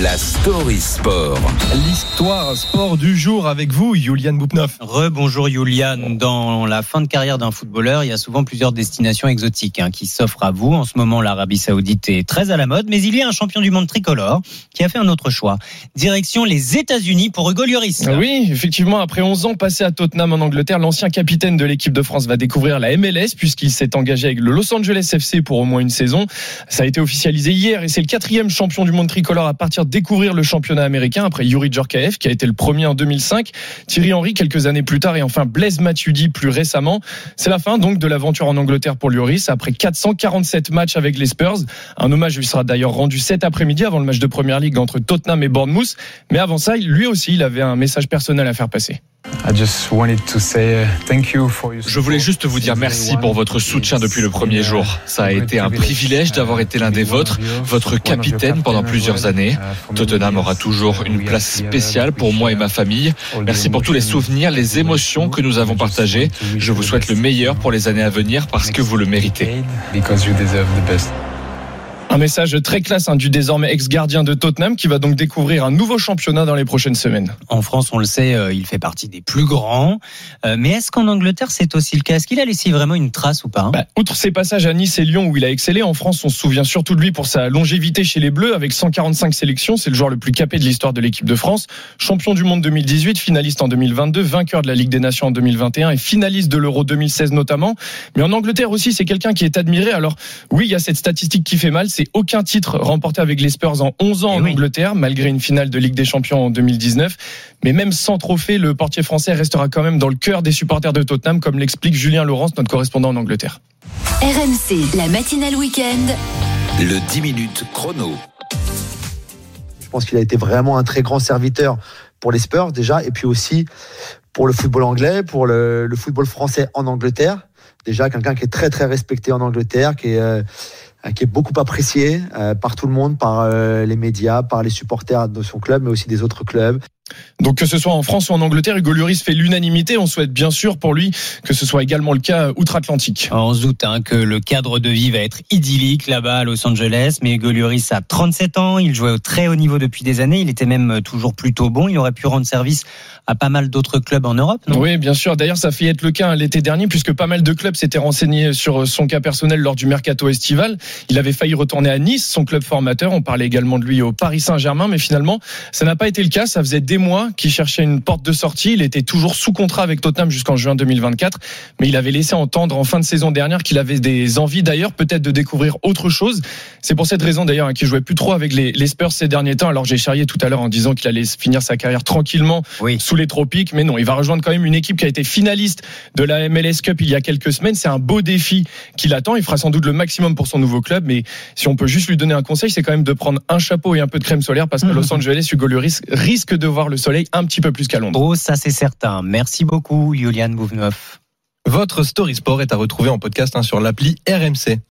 la story sport. L'histoire sport du jour avec vous, Julian Boupnoff. Rebonjour Julian. Dans la fin de carrière d'un footballeur, il y a souvent plusieurs destinations exotiques hein, qui s'offrent à vous. En ce moment, l'Arabie Saoudite est très à la mode, mais il y a un champion du monde tricolore qui a fait un autre choix. Direction les États-Unis pour Hugo Lloris. Oui, effectivement, après 11 ans passés à Tottenham en Angleterre, l'ancien capitaine de l'équipe de France va découvrir la MLS puisqu'il s'est engagé avec le Los Angeles FC pour au moins une saison. Ça a été officialisé hier et c'est le quatrième champion du monde tricolore à partir découvrir le championnat américain après Yuri Djorkaeff qui a été le premier en 2005, Thierry Henry quelques années plus tard et enfin Blaise Matuidi plus récemment. C'est la fin donc de l'aventure en Angleterre pour Lloris après 447 matchs avec les Spurs. Un hommage lui sera d'ailleurs rendu cet après-midi avant le match de Première Ligue entre Tottenham et Bournemouth. Mais avant ça, lui aussi, il avait un message personnel à faire passer. Je voulais juste vous dire merci pour votre soutien depuis le premier jour. Ça a été un privilège d'avoir été l'un des vôtres, votre capitaine pendant plusieurs années. Tottenham aura toujours une place spéciale pour moi et ma famille. Merci pour tous les souvenirs, les émotions que nous avons partagées. Je vous souhaite le meilleur pour les années à venir parce que vous le méritez. Un message très classe hein, du désormais ex-gardien de Tottenham qui va donc découvrir un nouveau championnat dans les prochaines semaines. En France, on le sait, euh, il fait partie des plus grands. Euh, mais est-ce qu'en Angleterre, c'est aussi le cas? Est-ce qu'il a laissé vraiment une trace ou pas? Hein Bah, outre ses passages à Nice et Lyon où il a excellé, en France, on se souvient surtout de lui pour sa longévité chez les Bleus avec 145 sélections. C'est le joueur le plus capé de l'histoire de l'équipe de France. Champion du monde 2018, finaliste en 2022, vainqueur de la Ligue des Nations en 2021 et finaliste de l'Euro 2016 notamment. Mais en Angleterre aussi, c'est quelqu'un qui est admiré. Alors oui, il y a cette statistique qui fait mal. C'est aucun titre remporté avec les Spurs en 11 ans Eh en oui. Angleterre, malgré une finale de Ligue des Champions en 2019. Mais même sans trophée, le portier français restera quand même dans le cœur des supporters de Tottenham, comme l'explique Julien Laurence, notre correspondant en Angleterre. RMC, la matinale week-end. Le 10 minutes chrono. Je pense qu'il a été vraiment un très grand serviteur pour les Spurs déjà, et puis aussi pour le football anglais, pour le, le football français en Angleterre. Déjà quelqu'un qui est très très respecté en Angleterre, qui est euh, qui est beaucoup apprécié euh, par tout le monde, par euh, les médias, par les supporters de son club, mais aussi des autres clubs. Donc que ce soit en France ou en Angleterre, Hugo Lloris fait l'unanimité. On souhaite bien sûr pour lui que ce soit également le cas outre-Atlantique. On se doute hein, que le cadre de vie va être idyllique là-bas à Los Angeles, mais Hugo Lloris a 37 ans, il jouait au très haut niveau depuis des années, il était même toujours plutôt bon, il aurait pu rendre service à pas mal d'autres clubs en Europe, non? Oui, bien sûr. D'ailleurs, ça fait être le cas hein, l'été dernier, puisque pas mal de clubs s'étaient renseignés sur son cas personnel lors du mercato estival. Il avait failli retourner à Nice, son club formateur. On parlait également de lui au Paris Saint-Germain, mais finalement, ça n'a pas été le cas. Ça faisait des mois qu'il cherchait une porte de sortie. Il était toujours sous contrat avec Tottenham jusqu'en juin 2024, mais il avait laissé entendre en fin de saison dernière qu'il avait des envies d'ailleurs peut-être de découvrir autre chose. C'est pour cette raison d'ailleurs hein, qu'il jouait plus trop avec les, les Spurs ces derniers temps. Alors j'ai charrié tout à l'heure en disant qu'il allait finir sa carrière tranquillement Oui. sous les tropiques, mais non, il va rejoindre quand même une équipe qui a été finaliste de la MLS Cup il y a quelques semaines. C'est un beau défi qui l'attend. Il fera sans doute le maximum pour son nouveau club, mais si on peut juste lui donner un conseil, c'est quand même de prendre un chapeau et un peu de crème solaire parce que Los Angeles, Hugo Lloris risque de voir le soleil un petit peu plus qu'à Londres. Oh, ça c'est certain. Merci beaucoup, Julian Bouvneuf. Votre Story Sport est à retrouver en podcast hein, sur l'appli RMC.